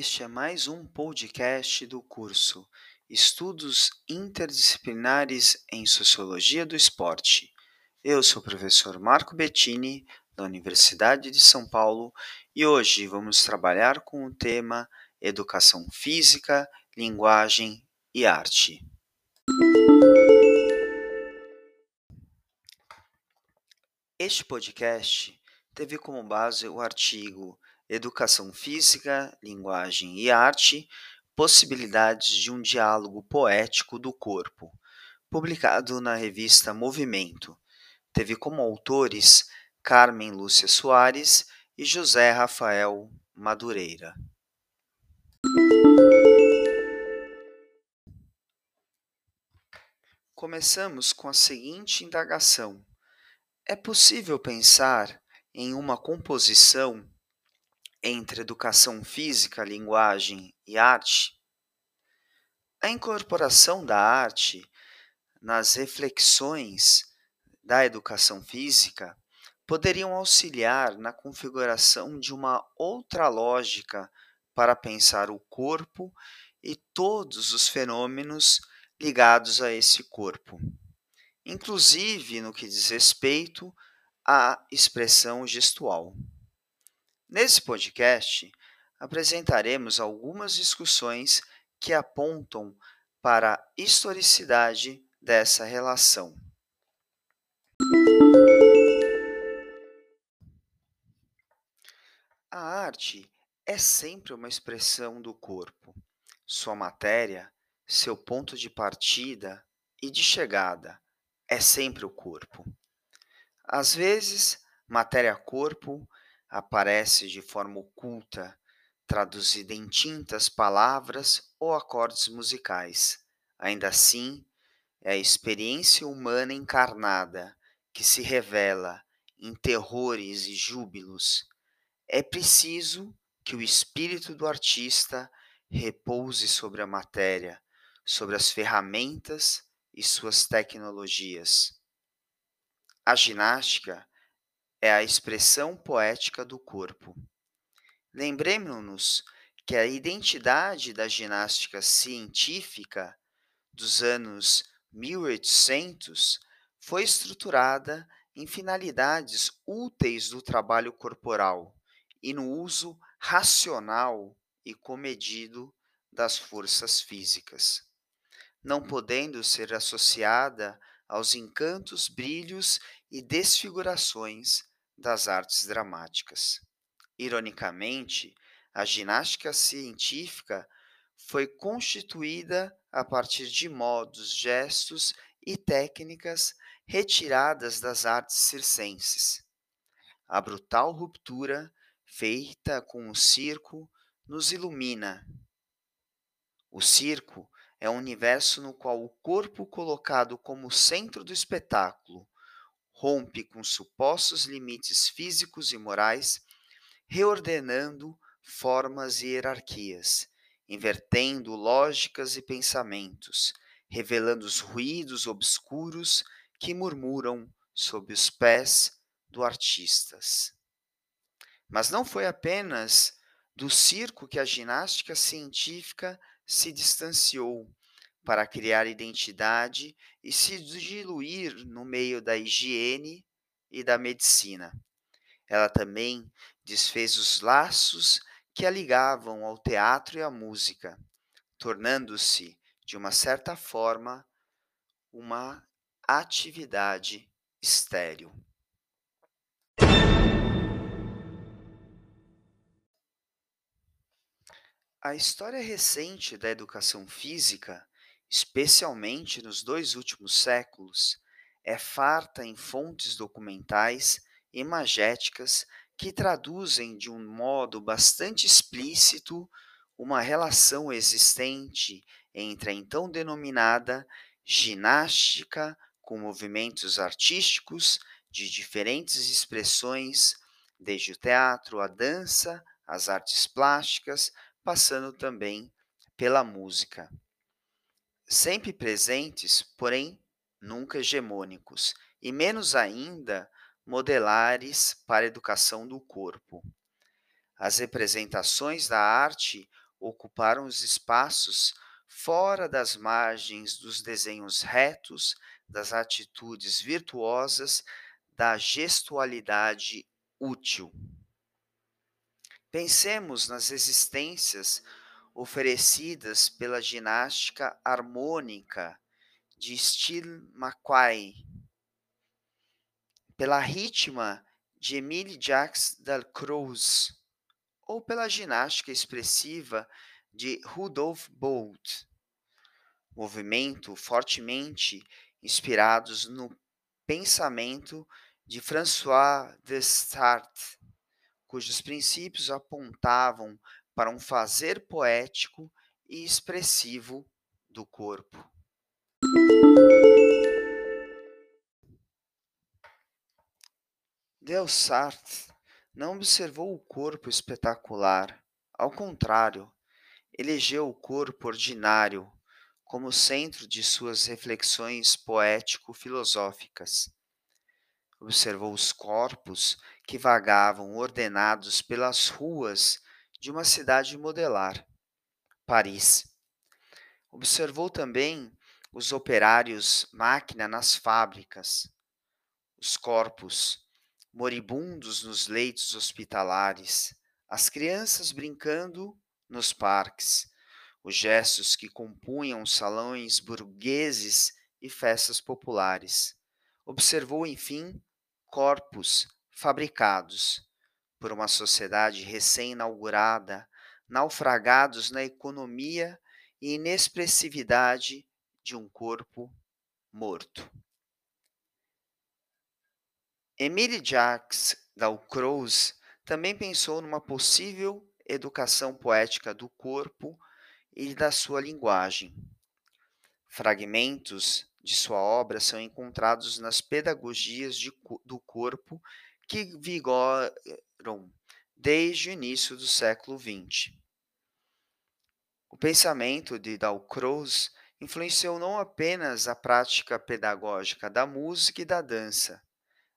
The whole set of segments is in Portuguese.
Este é mais um podcast do curso Estudos Interdisciplinares em Sociologia do Esporte. Eu sou o professor Marco Bettini, da Universidade de São Paulo, e hoje vamos trabalhar com o tema Educação Física, Linguagem e Arte. Este podcast teve como base o artigo Educação Física, Linguagem e Arte Possibilidades de um Diálogo Poético do Corpo, publicado na revista Movimento. Teve como autores Carmen Lúcia Soares e José Rafael Madureira. Começamos com a seguinte indagação: É possível pensar em uma composição entre educação física, linguagem e arte, a incorporação da arte nas reflexões da educação física poderiam auxiliar na configuração de uma outra lógica para pensar o corpo e todos os fenômenos ligados a esse corpo, inclusive no que diz respeito à expressão gestual. Nesse podcast, apresentaremos algumas discussões que apontam para a historicidade dessa relação. A arte é sempre uma expressão do corpo, sua matéria, seu ponto de partida e de chegada é sempre o corpo. Às vezes, matéria-corpo aparece de forma oculta, traduzida em tintas, palavras ou acordes musicais. Ainda assim, é a experiência humana encarnada que se revela em terrores e júbilos. É preciso que o espírito do artista repouse sobre a matéria, sobre as ferramentas e suas tecnologias. A ginástica é a expressão poética do corpo. Lembremos-nos que a identidade da ginástica científica dos anos 1800 foi estruturada em finalidades úteis do trabalho corporal e no uso racional e comedido das forças físicas, não podendo ser associada aos encantos, brilhos e desfigurações das artes dramáticas. Ironicamente, a ginástica científica foi constituída a partir de modos, gestos e técnicas retiradas das artes circenses. A brutal ruptura feita com o circo nos ilumina. O circo é um universo no qual o corpo colocado como centro do espetáculo rompe com supostos limites físicos e morais, reordenando formas e hierarquias, invertendo lógicas e pensamentos, revelando os ruídos obscuros que murmuram sob os pés do artistas. Mas não foi apenas do circo que a ginástica científica se distanciou para criar identidade e se diluir no meio da higiene e da medicina. Ela também desfez os laços que a ligavam ao teatro e à música, tornando-se, de uma certa forma, uma atividade estéril. A história recente da educação física especialmente nos dois últimos séculos, é farta em fontes documentais imagéticas que traduzem de um modo bastante explícito uma relação existente entre a então denominada ginástica com movimentos artísticos de diferentes expressões, desde o teatro, a dança, as artes plásticas, passando também pela música sempre presentes, porém nunca hegemônicos, e menos ainda modelares para a educação do corpo. As representações da arte ocuparam os espaços fora das margens dos desenhos retos, das atitudes virtuosas, da gestualidade útil. Pensemos nas existências oferecidas pela ginástica harmônica de Steel McQuay, pela ritma de Emile Jacques Dalcroze ou pela ginástica expressiva de Rudolf Bolt, movimento fortemente inspirados no pensamento de François Descartes, cujos princípios apontavam para um fazer poético e expressivo do corpo. Delsart não observou o corpo espetacular, ao contrário, elegeu o corpo ordinário como centro de suas reflexões poético-filosóficas. Observou os corpos que vagavam ordenados pelas ruas de uma cidade modelar, Paris. Observou também os operários máquina nas fábricas, os corpos moribundos nos leitos hospitalares, as crianças brincando nos parques, os gestos que compunham salões burgueses e festas populares. Observou, enfim, corpos fabricados por uma sociedade recém-inaugurada, naufragados na economia e inexpressividade de um corpo morto. Emile Jacques Dalcroze também pensou numa possível educação poética do corpo e da sua linguagem. Fragmentos de sua obra são encontrados nas pedagogias de, do corpo que vigoram desde o início do século XX. O pensamento de Dalcroze influenciou não apenas a prática pedagógica da música e da dança.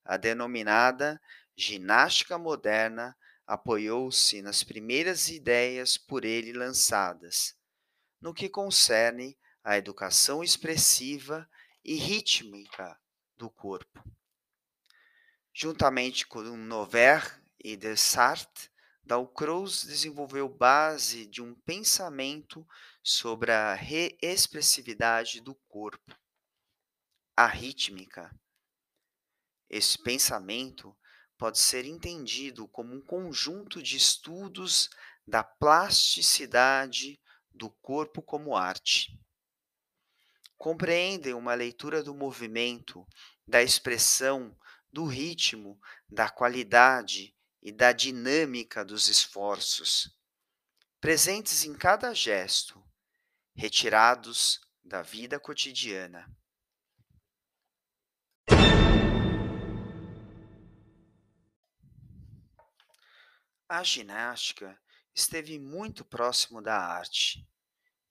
A denominada ginástica moderna apoiou-se nas primeiras ideias por ele lançadas, no que concerne à educação expressiva e rítmica do corpo. Juntamente com Nover e Descartes, Dalcroze desenvolveu base de um pensamento sobre a reexpressividade do corpo, a rítmica. Esse pensamento pode ser entendido como um conjunto de estudos da plasticidade do corpo como arte. Compreendem uma leitura do movimento, da expressão, do ritmo, da qualidade e da dinâmica dos esforços, presentes em cada gesto, retirados da vida cotidiana. A ginástica esteve muito próximo da arte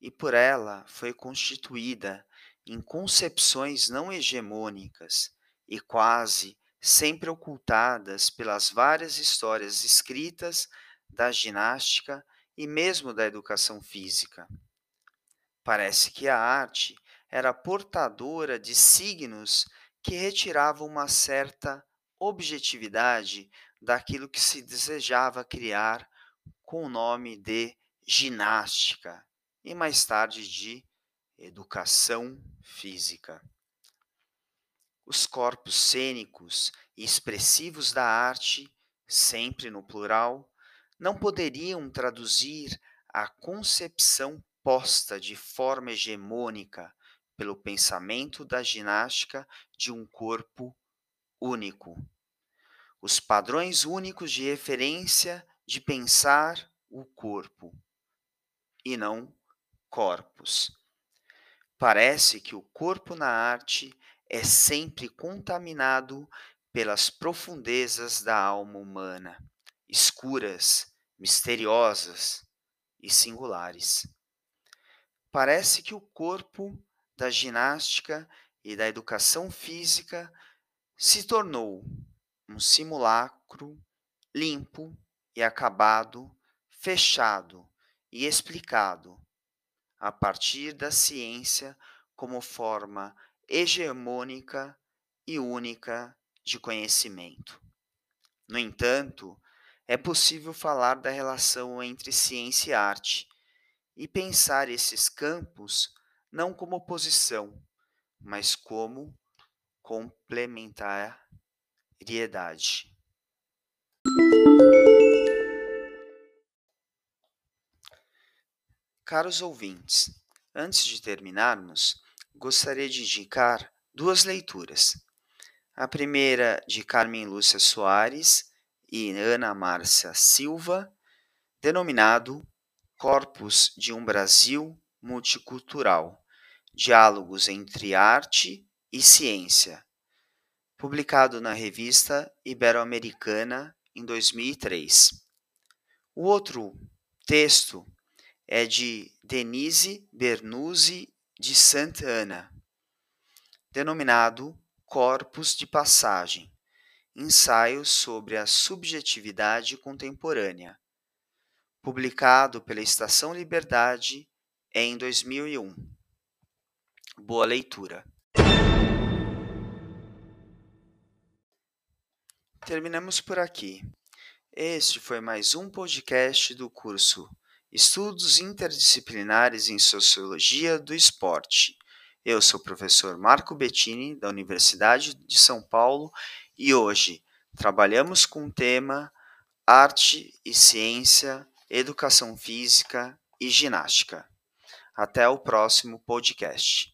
e por ela foi constituída em concepções não hegemônicas e quase sempre ocultadas pelas várias histórias escritas da ginástica e mesmo da educação física. Parece que a arte era portadora de signos que retiravam uma certa objetividade daquilo que se desejava criar com o nome de ginástica e mais tarde de educação física. Os corpos cênicos e expressivos da arte, sempre no plural, não poderiam traduzir a concepção posta de forma hegemônica pelo pensamento da ginástica de um corpo único. Os padrões únicos de referência de pensar o corpo e não corpos. Parece que o corpo na arte é sempre contaminado pelas profundezas da alma humana, escuras, misteriosas e singulares. Parece que o corpo da ginástica e da educação física se tornou um simulacro limpo e acabado, fechado e explicado a partir da ciência como forma hegemônica e única de conhecimento. No entanto, é possível falar da relação entre ciência e arte e pensar esses campos não como oposição, mas como complementariedade. Caros ouvintes, antes de terminarmos, gostaria de indicar duas leituras. A primeira de Carmen Lúcia Soares e Ana Márcia Silva, denominado Corpos de um Brasil Multicultural Diálogos entre Arte e Ciência, publicado na revista Ibero-Americana em 2003. O outro texto é de Denise Bernuzzi de Santana, denominado Corpos de Passagem Ensaios sobre a Subjetividade Contemporânea, publicado pela Estação Liberdade em 2001. Boa leitura. Terminamos por aqui. Este foi mais um podcast do curso Estudos Interdisciplinares em Sociologia do Esporte eu sou o professor Marco Bettini, da Universidade de São Paulo, e hoje trabalhamos com o tema Arte e Ciência, Educação Física e Ginástica. Até o próximo podcast.